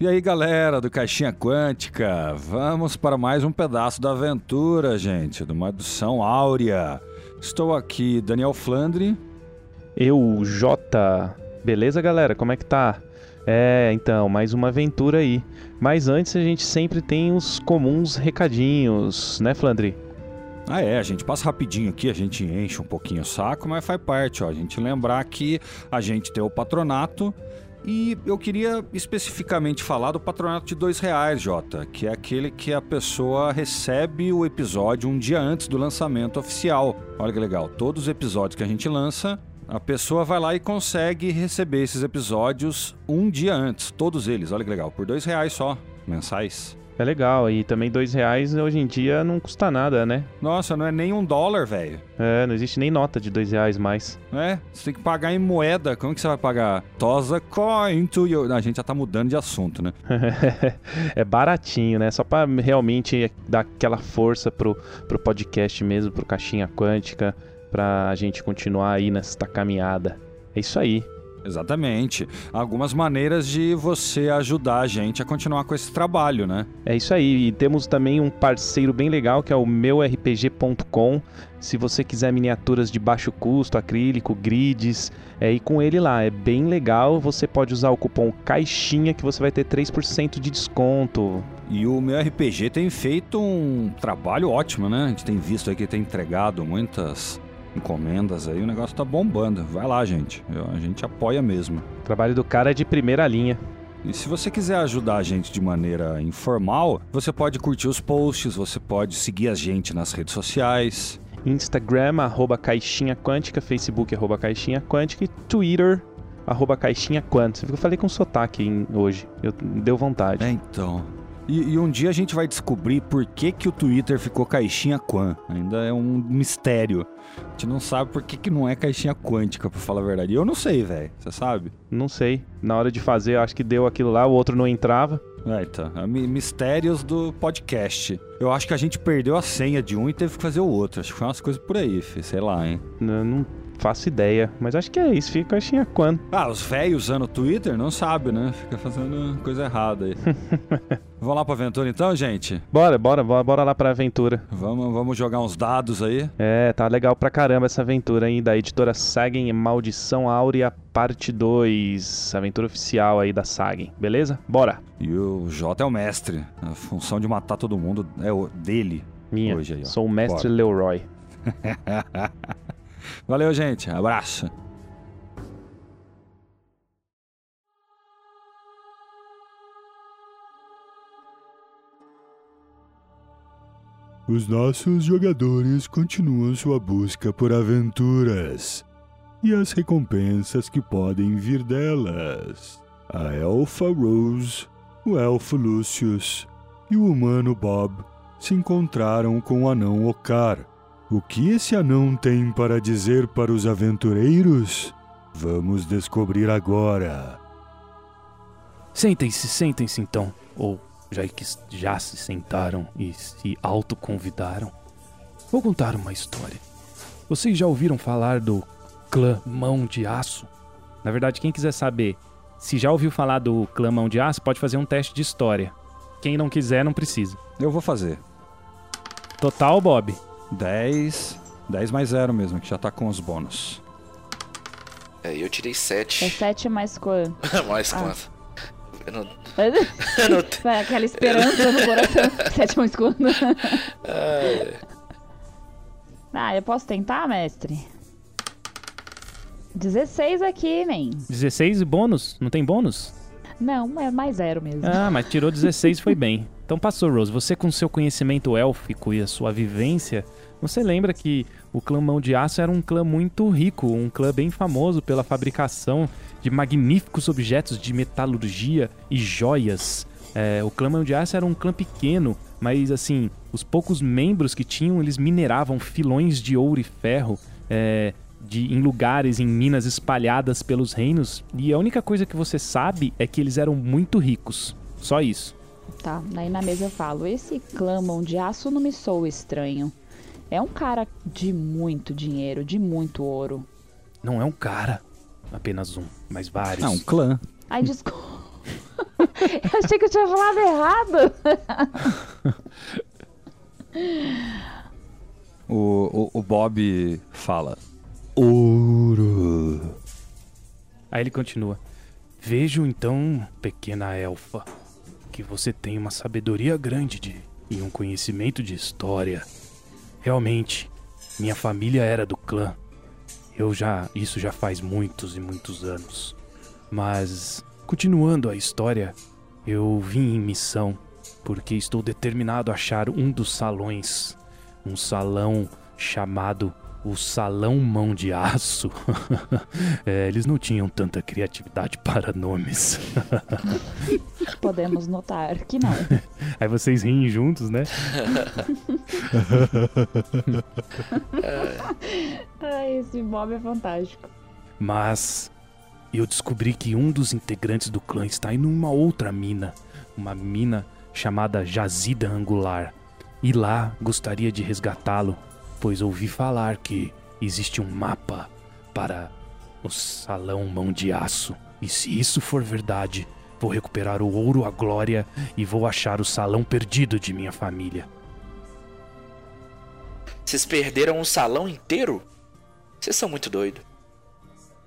E aí, galera do Caixinha Quântica, vamos para mais um pedaço da aventura, gente, de uma edição áurea. Estou aqui, Daniel Flandre. Eu, Jota. Beleza, galera? Como é que tá? É, então, mais uma aventura aí. Mas antes a gente sempre tem os comuns recadinhos, né, Flandre? Ah, é, a gente passa rapidinho aqui, a gente enche um pouquinho o saco, mas faz parte, ó. A gente lembrar que a gente tem o patronato e eu queria especificamente falar do patronato de dois reais, Jota, que é aquele que a pessoa recebe o episódio um dia antes do lançamento oficial. Olha que legal, todos os episódios que a gente lança, a pessoa vai lá e consegue receber esses episódios um dia antes, todos eles. Olha que legal, por dois reais só, mensais. É legal, e também dois reais hoje em dia não custa nada, né? Nossa, não é nem um dólar, velho. É, não existe nem nota de dois reais mais. É, você tem que pagar em moeda. Como que você vai pagar? Tosa coin to you. A gente já tá mudando de assunto, né? é baratinho, né? Só pra realmente dar aquela força pro, pro podcast mesmo, pro Caixinha Quântica, pra gente continuar aí nesta caminhada. É isso aí. Exatamente. Algumas maneiras de você ajudar a gente a continuar com esse trabalho, né? É isso aí. E temos também um parceiro bem legal que é o meurpg.com. Se você quiser miniaturas de baixo custo, acrílico, grids, é ir com ele lá. É bem legal. Você pode usar o cupom CAIXINHA que você vai ter 3% de desconto. E o meu RPG tem feito um trabalho ótimo, né? A gente tem visto aí que tem entregado muitas encomendas aí, o negócio tá bombando. Vai lá, gente. A gente apoia mesmo. O trabalho do cara é de primeira linha. E se você quiser ajudar a gente de maneira informal, você pode curtir os posts, você pode seguir a gente nas redes sociais. Instagram, arroba Caixinha Quântica, Facebook, arroba Caixinha Quântica e Twitter, arroba Caixinha Quântica. Eu falei com sotaque hoje, eu, deu vontade. É, então. E, e, um dia a gente vai descobrir por que, que o Twitter ficou caixinha Quan. Ainda é um mistério. A gente não sabe por que, que não é caixinha quântica, pra falar a verdade. Eu não sei, velho. Você sabe? Não sei. Na hora de fazer, acho que deu aquilo lá, o outro não entrava. É, então. Mistérios do podcast. Eu acho que a gente perdeu a senha de um e teve que fazer o outro. Acho que foi umas coisas por aí, filho. sei lá, hein? Não, não faço ideia. Mas acho que é isso, fica caixinha quando. Ah, os velhos usando o Twitter não sabem, né? Fica fazendo coisa errada aí. vamos lá pra aventura então, gente? Bora, bora, bora, bora lá pra aventura. Vamos, vamos jogar uns dados aí. É, tá legal pra caramba essa aventura aí da editora Sagen Maldição Áurea parte 2, aventura oficial aí da Sagen, beleza? Bora! E o Jota é o mestre, a função de matar todo mundo é dele. Minha, hoje aí, sou o mestre Bora. Leroy. Valeu, gente. Abraço. Os nossos jogadores continuam sua busca por aventuras e as recompensas que podem vir delas. A elfa Rose, o elfo Lucius e o humano Bob se encontraram com o anão Ocar o que esse anão tem para dizer para os aventureiros? Vamos descobrir agora. Sentem-se, sentem-se então. Ou já que já se sentaram e se autoconvidaram. Vou contar uma história. Vocês já ouviram falar do clã Mão de Aço? Na verdade, quem quiser saber se já ouviu falar do clã Mão de Aço, pode fazer um teste de história. Quem não quiser, não precisa. Eu vou fazer. Total, Bob. 10. 10 mais 0 mesmo, que já tá com os bônus. É, eu tirei 7. É 7 mais quanto? mais ah. quanto? Eu não... eu não te... Aquela esperança no coração. 7 mais quanto? ah, eu posso tentar, mestre? 16 aqui, man. 16 e bônus? Não tem bônus? Não, é mais zero mesmo. Ah, mas tirou 16 e foi bem. Então passou, Rose. Você com seu conhecimento élfico e a sua vivência, você lembra que o clã Mão de Aço era um clã muito rico, um clã bem famoso pela fabricação de magníficos objetos de metalurgia e joias. É, o clã Mão de Aço era um clã pequeno, mas assim, os poucos membros que tinham, eles mineravam filões de ouro e ferro é, de, em lugares, em minas espalhadas pelos reinos. E a única coisa que você sabe é que eles eram muito ricos. Só isso. Tá, aí na mesa eu falo: esse clã mão de aço não me sou estranho. É um cara de muito dinheiro, de muito ouro. Não é um cara, apenas um, mas vários. É um clã. Ai, desculpa. Eu achei que eu tinha falado errado. O, o, o Bob fala: Ouro. Aí ele continua. Vejo então, pequena elfa, que você tem uma sabedoria grande de, e um conhecimento de história. Realmente, minha família era do clã. Eu já. Isso já faz muitos e muitos anos. Mas, continuando a história, eu vim em missão porque estou determinado a achar um dos salões. Um salão chamado o Salão Mão de Aço. É, eles não tinham tanta criatividade para nomes. Podemos notar que não. Aí vocês riem juntos, né? Ai, esse Bob é fantástico. Mas eu descobri que um dos integrantes do clã está em uma outra mina, uma mina chamada Jazida Angular. E lá gostaria de resgatá-lo, pois ouvi falar que existe um mapa para o Salão Mão de Aço. E se isso for verdade, vou recuperar o ouro, a glória e vou achar o salão perdido de minha família. Vocês perderam um salão inteiro? Vocês são muito doidos.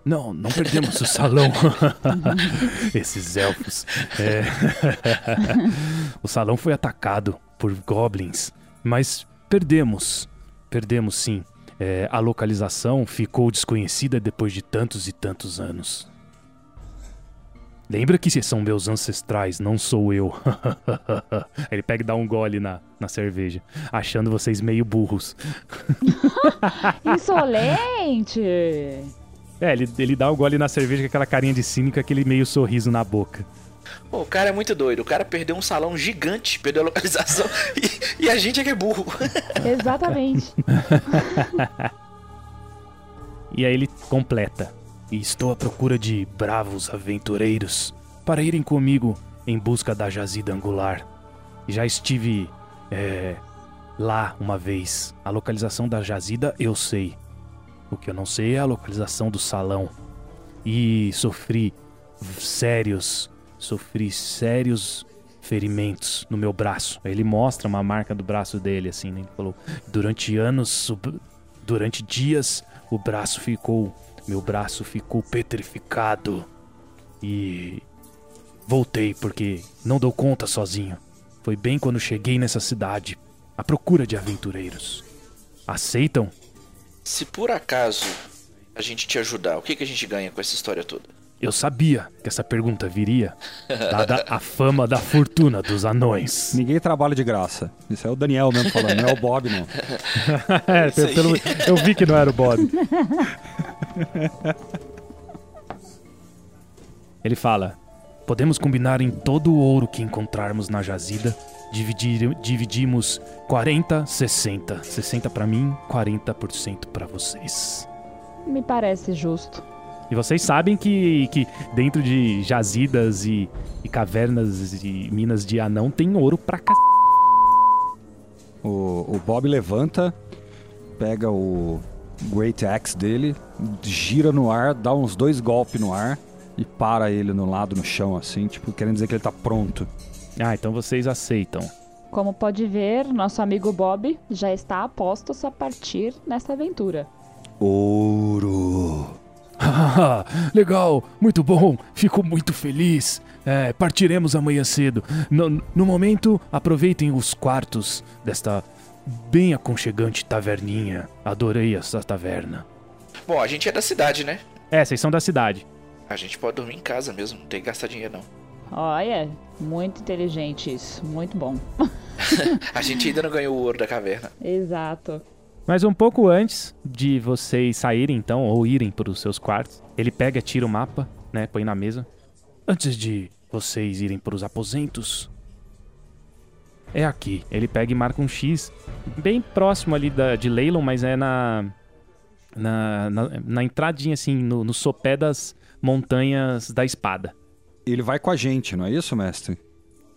Não, não perdemos o salão. Esses elfos. É. o salão foi atacado por goblins, mas perdemos. Perdemos sim. É, a localização ficou desconhecida depois de tantos e tantos anos. Lembra que são meus ancestrais, não sou eu. Ele pega e dá um gole na, na cerveja, achando vocês meio burros. Insolente! É, ele, ele dá o gole na cerveja com aquela carinha de cínico, aquele meio sorriso na boca. Pô, o cara é muito doido. O cara perdeu um salão gigante, perdeu a localização e, e a gente é que é burro. Exatamente. E aí ele completa. E estou à procura de bravos aventureiros para irem comigo em busca da jazida angular. Já estive é, lá uma vez. A localização da jazida eu sei. O que eu não sei é a localização do salão. E sofri sérios, sofri sérios ferimentos no meu braço. Aí Ele mostra uma marca do braço dele, assim, né? Ele falou: durante anos, durante dias, o braço ficou, meu braço ficou petrificado. E voltei porque não dou conta sozinho. Foi bem quando cheguei nessa cidade, à procura de aventureiros. Aceitam? Se por acaso a gente te ajudar, o que, que a gente ganha com essa história toda? Eu sabia que essa pergunta viria, dada a fama da fortuna dos anões. Ninguém trabalha de graça. Isso é o Daniel mesmo falando, não é o Bob, não. É, pelo- eu vi que não era o Bob. Ele fala: Podemos combinar em todo o ouro que encontrarmos na jazida. Dividir, dividimos 40, 60. 60 pra mim, 40% pra vocês. Me parece justo. E vocês sabem que, que dentro de jazidas e, e cavernas e minas de anão tem ouro pra c... O, o Bob levanta, pega o Great Axe dele, gira no ar, dá uns dois golpes no ar e para ele no lado, no chão, assim, tipo, querendo dizer que ele tá pronto. Ah, então vocês aceitam. Como pode ver, nosso amigo Bob já está a postos a partir nessa aventura. Ouro! Legal, muito bom, fico muito feliz. É, partiremos amanhã cedo. No, no momento, aproveitem os quartos desta bem aconchegante taverninha. Adorei essa taverna. Bom, a gente é da cidade, né? É, vocês são da cidade. A gente pode dormir em casa mesmo, não tem que gastar dinheiro não. Olha, muito inteligente isso, muito bom. A gente ainda não ganhou o ouro da caverna. Exato. Mas um pouco antes de vocês saírem, então, ou irem para os seus quartos, ele pega, tira o mapa, né, põe na mesa. Antes de vocês irem para os aposentos, é aqui. Ele pega e marca um X, bem próximo ali da, de Leilon, mas é na, na, na, na entradinha, assim, no, no sopé das montanhas da espada. Ele vai com a gente, não é isso, mestre?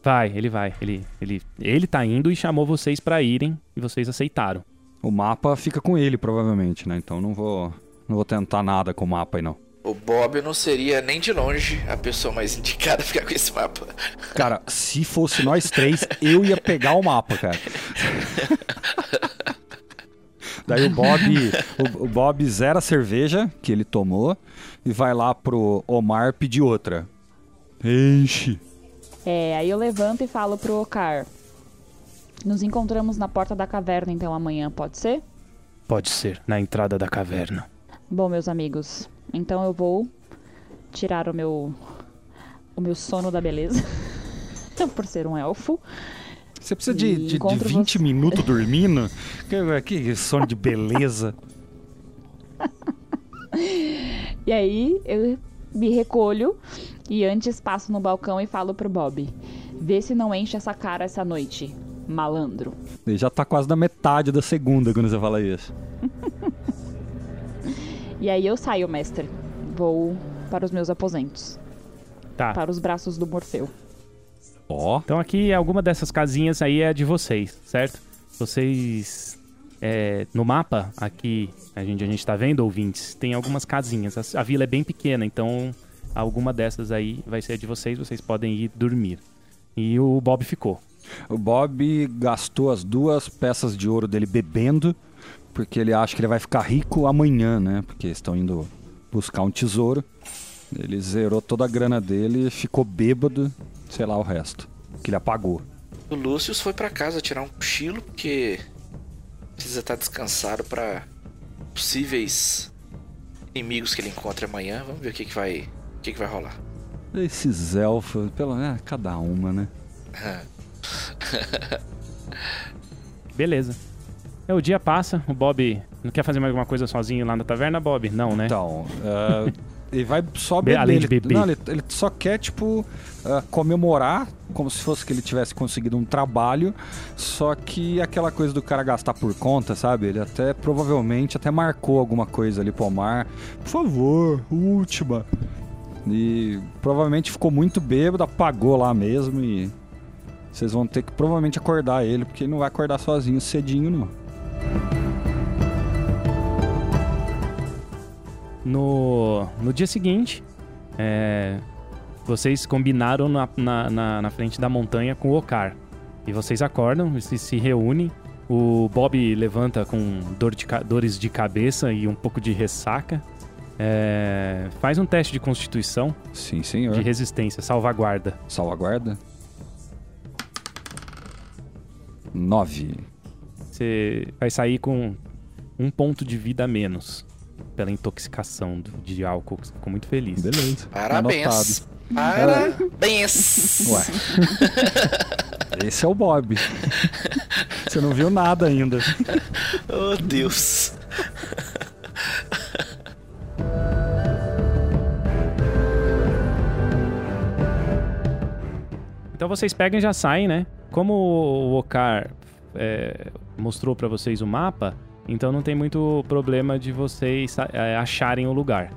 Vai, ele vai. Ele, ele, ele tá indo e chamou vocês para irem e vocês aceitaram. O mapa fica com ele, provavelmente, né? Então não vou, não vou tentar nada com o mapa aí, não. O Bob não seria nem de longe a pessoa mais indicada a ficar com esse mapa. Cara, se fosse nós três, eu ia pegar o mapa, cara. Daí o Bob, o, o Bob zera a cerveja que ele tomou e vai lá pro Omar pedir outra. Enche. É, aí eu levanto e falo pro Ocar. Nos encontramos na porta da caverna então amanhã, pode ser? Pode ser, na entrada da caverna. Bom, meus amigos, então eu vou tirar o meu o meu sono da beleza. Por ser um elfo. Você precisa de, de, de encontro 20 você- minutos dormindo? Que, que sono de beleza. E aí eu me recolho e antes passo no balcão e falo pro Bob: Vê se não enche essa cara essa noite, malandro. Ele já tá quase na metade da segunda quando você fala isso. E aí eu saio, mestre. Vou para os meus aposentos. Tá. Para os braços do Morfeu. Ó, Então aqui alguma dessas casinhas aí é de vocês, certo? Vocês é, no mapa aqui a gente a gente tá vendo ouvintes tem algumas casinhas. A, a vila é bem pequena, então alguma dessas aí vai ser de vocês. Vocês podem ir dormir. E o Bob ficou. O Bob gastou as duas peças de ouro dele bebendo, porque ele acha que ele vai ficar rico amanhã, né? Porque estão indo buscar um tesouro. Ele zerou toda a grana dele e ficou bêbado, sei lá o resto. Que ele apagou. O Lúcio foi pra casa tirar um cochilo porque precisa estar descansado pra possíveis inimigos que ele encontre amanhã. Vamos ver o que, que vai, o que, que vai rolar. Esses elfos, pelo menos, cada uma, né? Beleza. É, o dia passa, o Bob não quer fazer mais alguma coisa sozinho lá na taverna, Bob? Não, né? Então, é, ele vai só Be- beber. além de ele, beber. Não, ele, ele só quer, tipo, é, comemorar, como se fosse que ele tivesse conseguido um trabalho, só que aquela coisa do cara gastar por conta, sabe? Ele até, provavelmente, até marcou alguma coisa ali pro Omar. Por favor, última. E provavelmente ficou muito bêbado, apagou lá mesmo e... Vocês vão ter que provavelmente acordar ele, porque ele não vai acordar sozinho cedinho, não. No, no dia seguinte, é, vocês combinaram na, na, na, na frente da montanha com o Okar. E vocês acordam, se, se reúnem. O Bob levanta com dor de dores de cabeça e um pouco de ressaca. É, faz um teste de constituição, Sim, senhor. de resistência, salvaguarda. Salvaguarda. Nove. Você vai sair com um ponto de vida a menos pela intoxicação do- de álcool. que você Ficou muito feliz. Beleza. Parabéns. Parabéns. Ué. Esse é o Bob. Você não viu nada ainda. Oh, Deus. Então vocês pegam e já saem, né? Como o Okar é, mostrou pra vocês o mapa, então não tem muito problema de vocês é, acharem o lugar.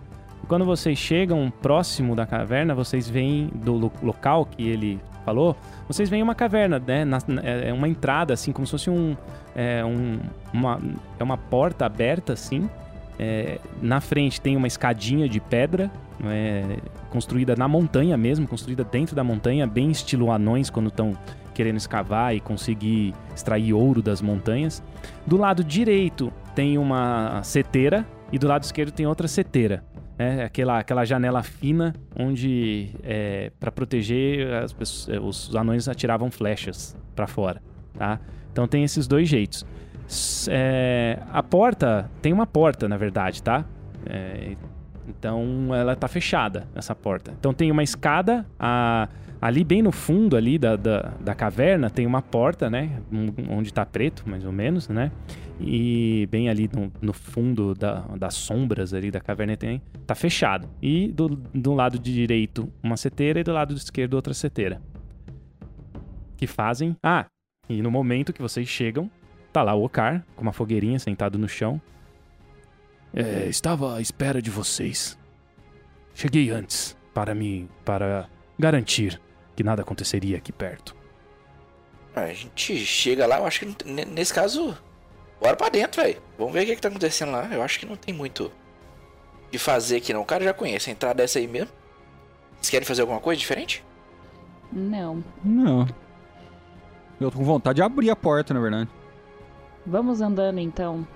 Quando vocês chegam próximo da caverna, vocês veem do lo- local que ele falou, vocês veem uma caverna, né? Na- na- é uma entrada, assim, como se fosse um, é, um- uma, é uma porta aberta, assim. É, na frente tem uma escadinha de pedra, é, construída na montanha mesmo, construída dentro da montanha, bem estilo anões quando estão querendo escavar e conseguir extrair ouro das montanhas. Do lado direito tem uma seteira e do lado esquerdo tem outra seteira. É aquela, aquela janela fina onde, é, para proteger, as pessoas, os anões atiravam flechas para fora, tá? Então tem esses dois jeitos. É, a porta, tem uma porta, na verdade, tá? É, então ela tá fechada, essa porta. Então tem uma escada, a- ali bem no fundo ali da, da, da caverna tem uma porta, né? Onde tá preto, mais ou menos, né? E bem ali no, no fundo da, das sombras ali da caverna tem, tá fechado. E do, do lado de direito uma seteira e do lado esquerdo outra seteira. Que fazem... Ah, e no momento que vocês chegam, tá lá o Okar, com uma fogueirinha sentado no chão. É, estava à espera de vocês. Cheguei antes para me para garantir que nada aconteceria aqui perto. A gente chega lá, eu acho que não nesse caso, bora pra dentro, velho. Vamos ver o que, que tá acontecendo lá. Eu acho que não tem muito de fazer aqui não. O cara já conhece a entrada dessa aí mesmo. Vocês querem fazer alguma coisa diferente? Não. Não. Eu tô com vontade de abrir a porta, na verdade. Vamos andando então.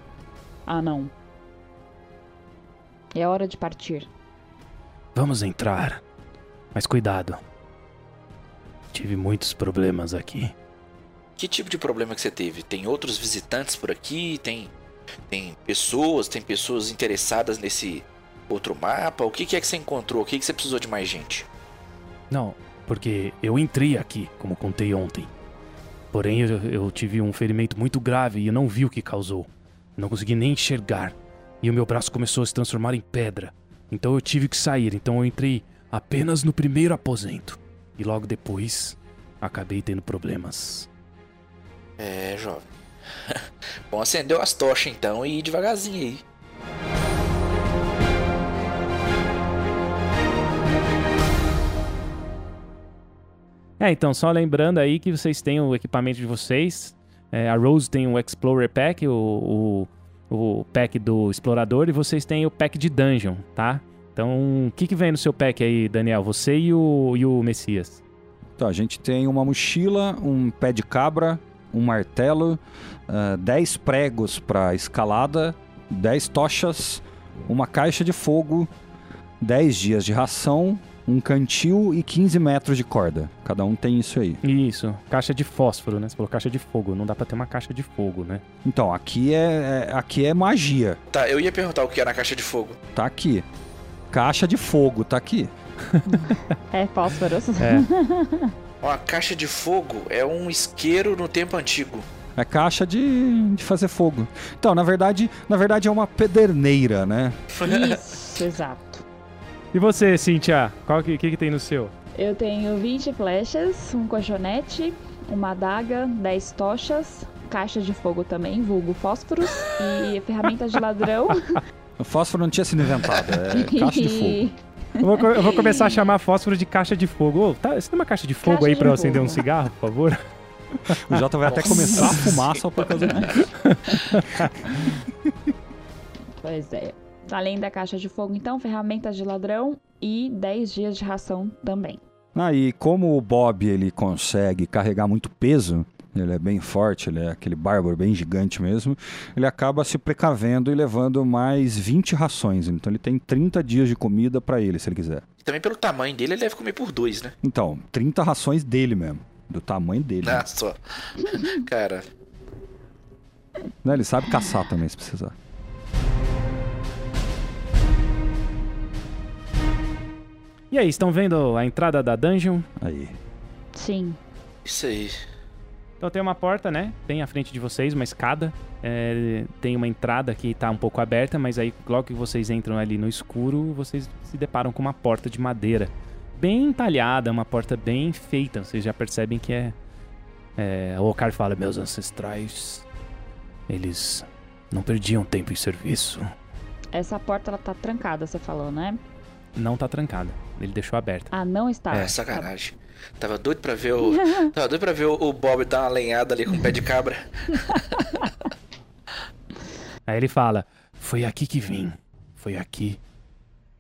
Ah, não. É hora de partir. Vamos entrar. Mas cuidado. Tive muitos problemas aqui. Que tipo de problema que você teve? Tem outros visitantes por aqui? Tem tem pessoas, tem pessoas interessadas nesse outro mapa? O que, que é que você encontrou? O que, que você precisou de mais gente? Não, porque eu entrei aqui, como contei ontem. Porém, eu, eu tive um ferimento muito grave e eu não vi o que causou. Não consegui nem enxergar. E o meu braço começou a se transformar em pedra. Então eu tive que sair. Então eu entrei apenas no primeiro aposento. E logo depois, acabei tendo problemas. É, jovem. Bom, acendeu as tochas então e ir devagarzinho aí. É, então, só lembrando aí que vocês têm o equipamento de vocês. É, a Rose tem o Explorer Pack, o, o, o, pack do explorador, e vocês têm o pack de dungeon, tá? Então, o que, que vem no seu pack aí, Daniel? Você e o, e o Messias. Tá, a gente tem uma mochila, um pé de cabra, um martelo, uh, 10 pregos para escalada, 10 tochas, uma caixa de fogo, 10 dias de ração, um cantil e 15 metros de corda. Cada um tem isso aí. Isso, caixa de fósforo, né? Você falou caixa de fogo, não dá pra ter uma caixa de fogo, né? Então, aqui é, é aqui é magia. Tá, eu ia perguntar o que era a caixa de fogo. Tá aqui. Caixa de fogo, tá aqui. é fósforos. É. Uma caixa de fogo é um isqueiro no tempo antigo. É caixa de, de fazer fogo. Então, na verdade, na verdade é uma pederneira, né? Isso, exato. E você, Cintia? Qual que, que, que tem no seu? Eu tenho 20 flechas, um colchonete, uma adaga, 10 tochas, caixa de fogo também, vulgo fósforos e ferramentas de ladrão. O fósforo não tinha sido inventado, é caixa de fogo. Eu vou, eu vou, começar a chamar fósforo de caixa de fogo. Ô, tá, você tem uma caixa de fogo Caixa aí de pra eu fogo. acender um cigarro, por favor? O Jota vai até Nossa. começar a fumar só por causa disso. Pois é. Além da caixa de fogo, então, ferramentas de ladrão e 10 dias de ração também. Ah, e como o Bob ele consegue carregar muito peso, ele é bem forte, ele é aquele bárbaro bem gigante mesmo, ele acaba se precavendo e levando mais 20 rações. Então ele tem 30 dias de comida pra ele, se ele quiser. E também pelo tamanho dele, ele deve comer por dois, né? Então, 30 rações dele mesmo. Do tamanho dele. Ah, só. Cara, Né, Ele sabe caçar também, se precisar. E aí, estão vendo a entrada da dungeon? Aí. Sim. isso aí. Então tem uma porta, né? Tem à frente de vocês uma escada. É, tem uma entrada que tá um pouco aberta, mas aí logo que vocês entram ali no escuro, vocês se deparam com uma porta de madeira. Bem entalhada, uma porta bem feita. Vocês já percebem que é. é o Okar fala: Meus ancestrais. Eles não perdiam tempo em serviço. Essa porta ela tá trancada, você falou, né? Não tá trancada. Ele deixou aberta. Ah, não está. É, sacanagem. Tava doido pra ver o. Tava doido pra ver o o Bob dar uma lenhada ali com o pé de cabra. Aí ele fala: Foi aqui que vim. Foi aqui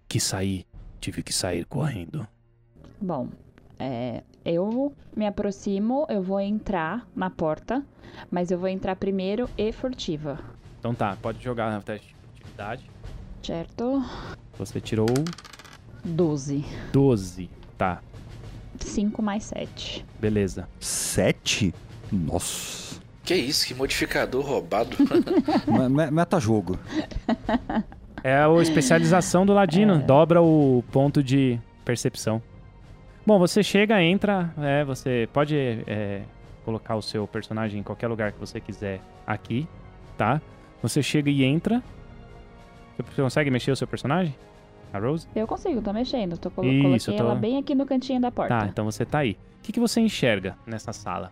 que saí. Tive que sair correndo. Bom, é, eu me aproximo, eu vou entrar na porta, mas eu vou entrar primeiro e furtiva, Então tá, pode jogar na teste de furtividade. certo? Você tirou 12. 12. Tá, 5 mais 7. beleza. 7? Nossa. Que isso, que modificador roubado. Me- me- Meta-jogo. É a especialização do Ladino. Dobra o ponto de percepção. Bom, você chega, entra. É, você pode é, colocar o seu personagem em qualquer lugar que você quiser aqui, tá? Você chega e entra. Você consegue mexer o seu personagem? A Rose? Eu consigo, tô mexendo. Tô colo Isso, coloquei tô- ela bem aqui no cantinho da porta. Tá, então você tá aí. O que, que você enxerga nessa sala?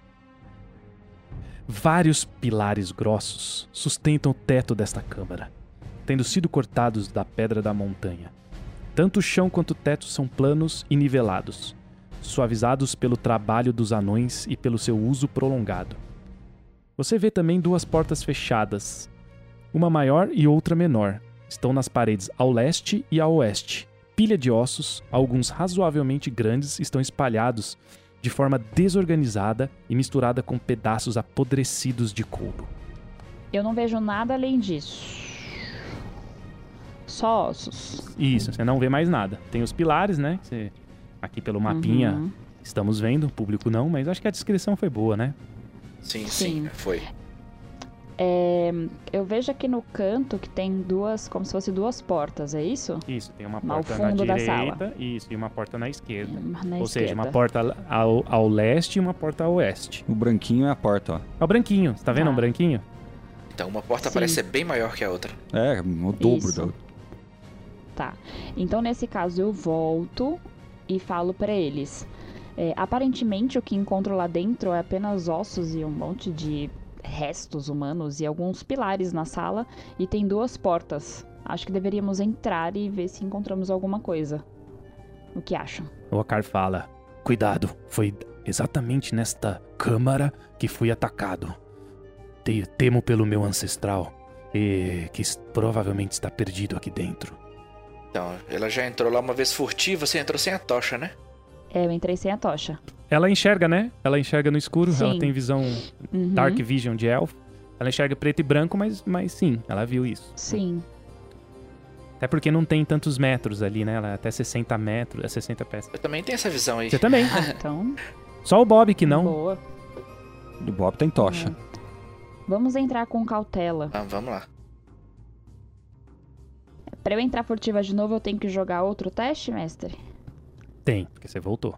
Vários pilares grossos sustentam o teto desta câmara, tendo sido cortados da pedra da montanha. Tanto o chão quanto o teto são planos e nivelados, suavizados pelo trabalho dos anões e pelo seu uso prolongado. Você vê também duas portas fechadas, uma maior e outra menor, estão nas paredes ao leste e ao oeste. Pilha de ossos, alguns razoavelmente grandes, estão espalhados de forma desorganizada e misturada com pedaços apodrecidos de couro. Eu não vejo nada além disso. Só ossos. Isso, você não vê mais nada. Tem os pilares, né? Você, aqui pelo mapinha Uhum. estamos vendo, o público não, mas acho que a descrição foi boa, né? Sim, sim, Sim. foi. É, eu vejo aqui no canto que tem duas, como se fosse duas portas, é isso? Isso, tem uma porta na fundo da direita, isso, e uma porta na esquerda. Na Ou seja, uma esquerda. porta ao, ao leste e uma porta ao oeste. O branquinho é a porta, ó. É o branquinho, você tá vendo Tá. um branquinho? Então uma porta Sim. parece ser bem maior que a outra. É, o dobro Isso. da outra. Tá. Então, nesse caso, eu volto e falo pra eles. É, aparentemente, o que encontro lá dentro é apenas ossos e um monte de restos humanos e alguns pilares na sala. E tem duas portas. Acho que deveríamos entrar e ver se encontramos alguma coisa. O que acham? O Okar fala: Cuidado, foi exatamente nesta câmara que fui atacado. Te- temo pelo meu ancestral, e que provavelmente está perdido aqui dentro. Então, ela já entrou lá uma vez furtiva, você entrou sem a tocha, né? É, eu entrei sem a tocha. Ela enxerga, né? Ela enxerga no escuro, ela Sim. tem visão Uhum. Dark Vision de elfo. Ela enxerga preto e branco, mas, mas sim, ela viu isso. Sim. Até porque não tem tantos metros ali, né? Ela é até 60 metros, é 60 pés. Eu também tenho essa visão aí. Você também. Ah, então, Só o Bob que não. boa. O Bob tem tocha. Vamos entrar com cautela. Ah, vamos lá. Pra eu entrar furtiva de novo, eu tenho que jogar outro teste, mestre? Tem, porque você voltou.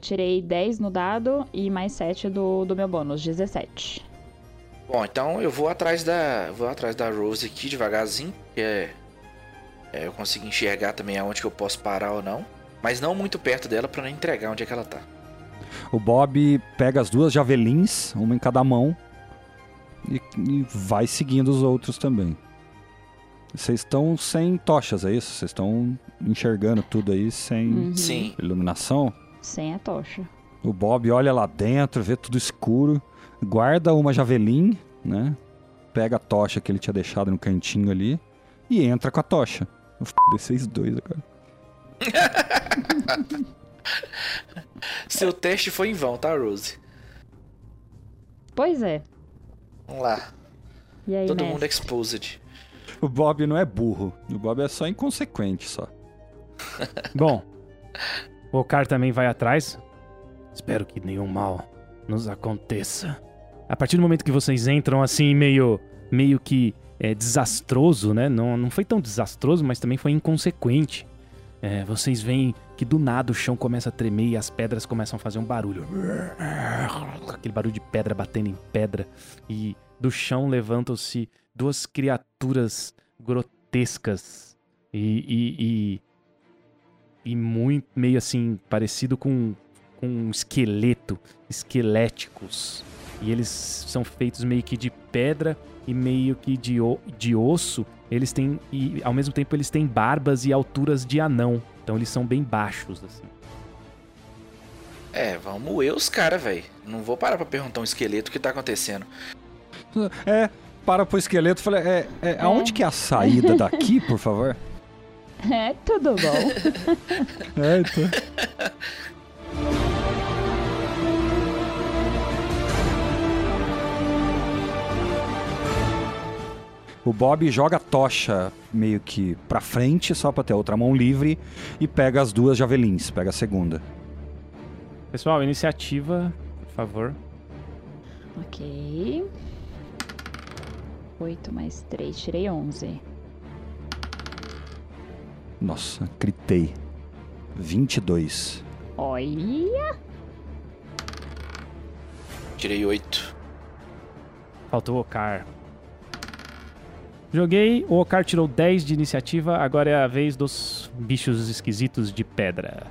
Eu tirei 10 no dado e mais 7 do, do meu bônus, 17. Bom, então eu vou atrás da. Vou atrás da Rose aqui devagarzinho, que é. é, eu consigo enxergar também aonde que eu posso parar ou não. Mas não muito perto dela pra não entregar onde é que ela tá. O Bob pega as duas javelins, uma em cada mão, e, e vai seguindo os outros também. Vocês estão sem tochas, é isso? Vocês estão enxergando tudo aí sem Uhum. Sim. iluminação? Sem a tocha. O Bob olha lá dentro, vê tudo escuro, guarda uma javelin, né? Pega a tocha que ele tinha deixado no cantinho ali e entra com a tocha. Eu f- vocês dois agora. Seu teste foi em vão, tá, Rose? Pois é. Vamos lá. E aí, Todo mestre? mundo exposed. O Bob não é burro, o Bob é só inconsequente só. Bom, o Okar também vai atrás. Espero que nenhum mal nos aconteça. A partir do momento que vocês entram assim, meio, meio que é, desastroso, né? Não, não foi tão desastroso, mas também foi inconsequente. É, vocês veem que do nada o chão começa a tremer e as pedras começam a fazer um barulho. Aquele barulho de pedra batendo em pedra. E do chão levantam-se duas criaturas grotescas e, e, e e muito meio assim parecido com, com um esqueleto, esqueléticos. E eles são feitos meio que de pedra e meio que de, de osso. Eles têm e ao mesmo tempo eles têm barbas e alturas de anão. Então eles são bem baixos assim. É, vamos moer os caras, velho. Não vou parar pra perguntar um esqueleto o que tá acontecendo. É, para pro esqueleto e falei, é, é, aonde que é a saída daqui, por favor? É, tudo bom. É, então. O Bob joga a tocha meio que pra frente, só pra ter a outra mão livre, e pega as duas javelins, pega a segunda. Pessoal, iniciativa, por favor. ok. 8 mais 3, tirei 11. Nossa, gritei. 22. Olha. Tirei oito. Faltou o Okar. Joguei, o Okar tirou 10 de iniciativa, agora é a vez dos bichos esquisitos de pedra.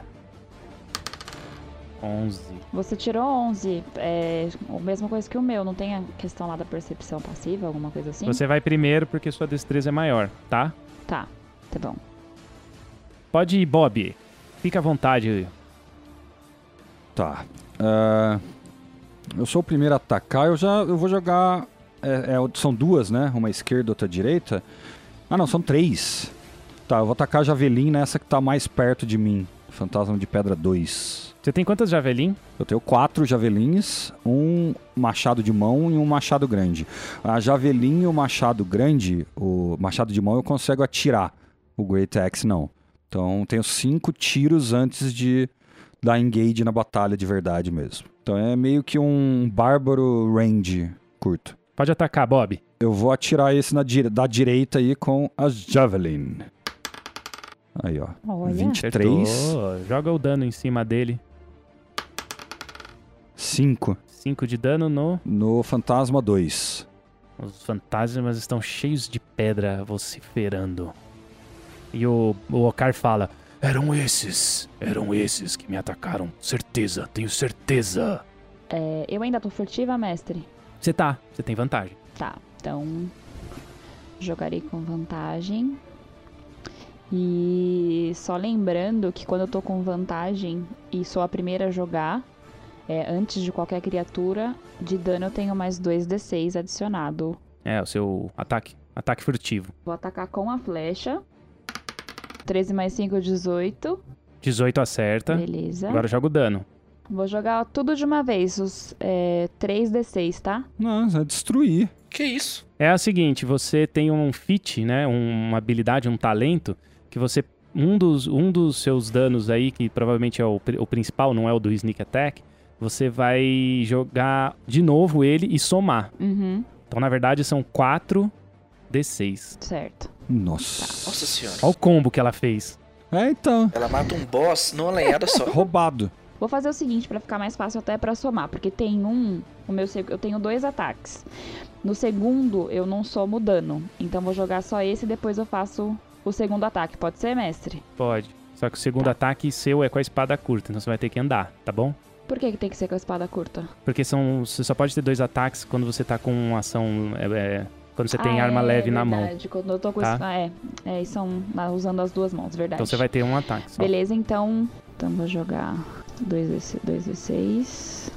11. Você tirou 11. É a mesma coisa que o meu. Não tem a questão lá da percepção passiva, alguma coisa assim? Você vai primeiro porque sua destreza é maior, tá? Tá, tá bom. Pode ir, Bob. Fica à vontade. Tá. Ah, eu sou o primeiro a atacar, eu já eu vou jogar é- é- são duas, né? Uma esquerda e outra direita. Ah, não, são três. Tá, eu vou atacar a javelin nessa que tá mais perto de mim. Fantasma de Pedra 2. Você tem quantas javelin? Eu tenho quatro javelins, um machado de mão e um machado grande. A javelin e o machado grande, o machado de mão eu consigo atirar. O Great Axe não. Então tenho cinco tiros antes de dar engage na batalha de verdade mesmo. Então é meio que um bárbaro range curto. Pode atacar, Bob. Eu vou atirar esse na dire- da direita aí com a javelin. Aí, ó. Olha. 23, Acertou. Joga o dano em cima dele. 5 5 de dano no. no fantasma 2. Os fantasmas estão cheios de pedra vociferando. E o, o Okar fala: Eram esses, eram esses que me atacaram. Certeza, tenho certeza. É, eu ainda tô furtiva, mestre? Você tá, você tem vantagem. Tá, então jogarei com vantagem. E só lembrando que quando eu tô com vantagem e sou a primeira a jogar, é, antes de qualquer criatura, de dano eu tenho mais 2d6 adicionado. É, o seu ataque. Ataque furtivo. Vou atacar com a flecha. 13 mais 5, 18. 18 acerta. Beleza. Agora joga o dano. Vou jogar tudo de uma vez, os é, 3d6, tá? Não, vai destruir. Que isso? É o seguinte, você tem um feat, né? um- Uma habilidade, um talento, que você. Um dos, um dos seus danos aí, que provavelmente é o, o principal, não é o do Sneak Attack, você vai jogar de novo ele e somar. Uhum, Então, na verdade, são 4 D6. certo. Nossa. Nossa senhora. Olha o combo que ela fez. É, então. Ela mata um boss numa lenhada só. Roubado. Vou fazer o seguinte pra ficar mais fácil até pra somar, porque tem um, o meu eu tenho dois ataques. No segundo eu não somo dano, então vou jogar só esse e depois eu faço o segundo ataque. Pode ser, mestre? Pode. Só que o segundo ataque seu é com a espada curta, então você vai ter que andar, tá bom? Por que, que tem que ser com a espada curta? Porque são, você só pode ter dois ataques quando você tá com uma ação. é, é, quando você tem Ah, arma é leve na mão. Quando eu tô com Tá? es- ah, é, é, e são usando as duas mãos, verdade. Então você vai ter um ataque só. Beleza, então, então vou jogar 2d6.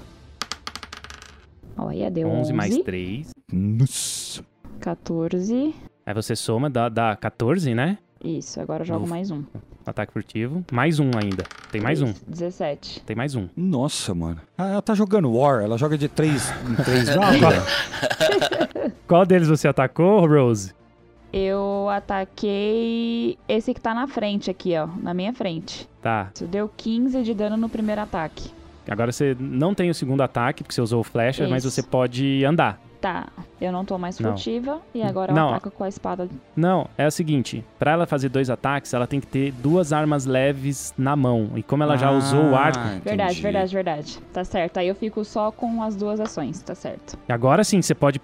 Olha, deu 11, 11 mais 3. Nossa. 14. Aí você soma, dá, dá 14, né? Isso, agora eu jogo mais um. Ataque furtivo. Mais um ainda. Tem mais um. 17. Tem mais um. Nossa, mano. Ah, ela tá jogando War, ela joga de 3 em 3 rounds. Qual deles você atacou, Rose? Eu ataquei esse que tá na frente aqui, ó. Na minha frente. Tá. Isso deu 15 de dano no primeiro ataque. Agora você não tem o segundo ataque, porque você usou o flecha, mas Isso. você pode andar. Tá, eu não tô mais Não. furtiva. E agora eu Não. ataco com a espada. Não, é o seguinte, pra ela fazer dois ataques, ela tem que ter duas armas leves na mão. E como ela já Ah, usou o arco, Verdade, entendi. verdade, verdade. Tá certo. Aí eu fico só com as duas ações, tá certo. agora sim você pode,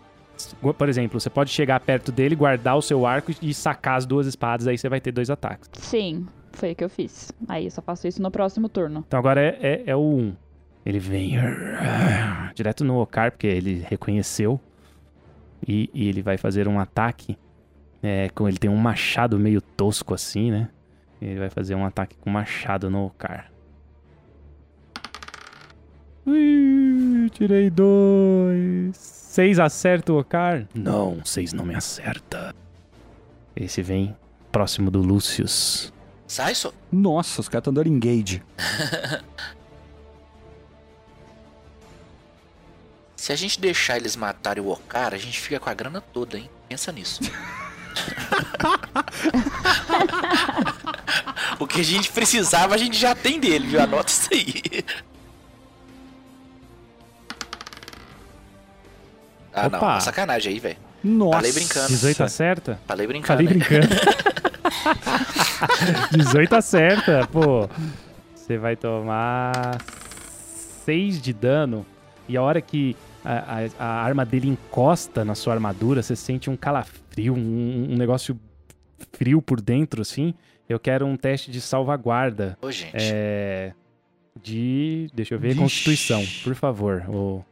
por exemplo, você pode chegar perto dele, guardar o seu arco e sacar as duas espadas, aí você vai ter dois ataques. Sim, foi o que eu fiz. Aí eu só faço isso no próximo turno. Então agora é, é, é o 1. Ele vem direto no Okar, porque ele reconheceu. E, e ele vai fazer um ataque. É, com, ele tem um machado meio tosco assim, né? Ele vai fazer um ataque com machado no Okar. Ui, tirei dois. Seis acerta o Okar? Não, seis não me acerta. Esse vem próximo do Lucius. Sai só. Nossa, os caras estão dando engage. Se a gente deixar eles matarem o Okara, a gente fica com a grana toda, hein? Pensa nisso. o que a gente precisava, a gente já tem dele, viu? Anota isso aí. Ah, não. Opa. Sacanagem aí, velho. Nossa. Falei brincando. 18 acerta? Falei brincando. Falei hein? brincando. 18 acerta, pô. Você vai tomar 6 de dano. E a hora que a, a- a arma dele encosta na sua armadura, você sente um calafrio, um, um negócio frio por dentro, assim. Eu quero um teste de salvaguarda. Ô, gente. É. De. Deixa eu ver. Vixe. Constituição, por favor, o,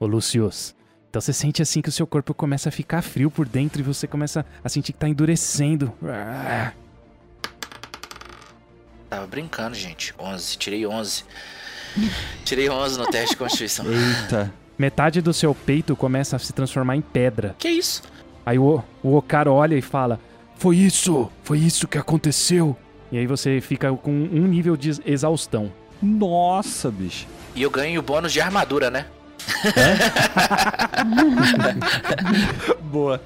o Lucius. Então você sente assim que o seu corpo começa a ficar frio por dentro e você começa a sentir que tá endurecendo. Ah, Tava brincando, gente. 11. Tirei 11. Tirei 11 no teste de Constituição. Eita. Metade do seu peito começa a se transformar em pedra. Que isso? Aí o, o Okaro olha e fala: Foi isso! Foi isso que aconteceu! E aí você fica com um nível de exaustão. Nossa, bicho. E eu ganho o bônus de armadura, né? Boa.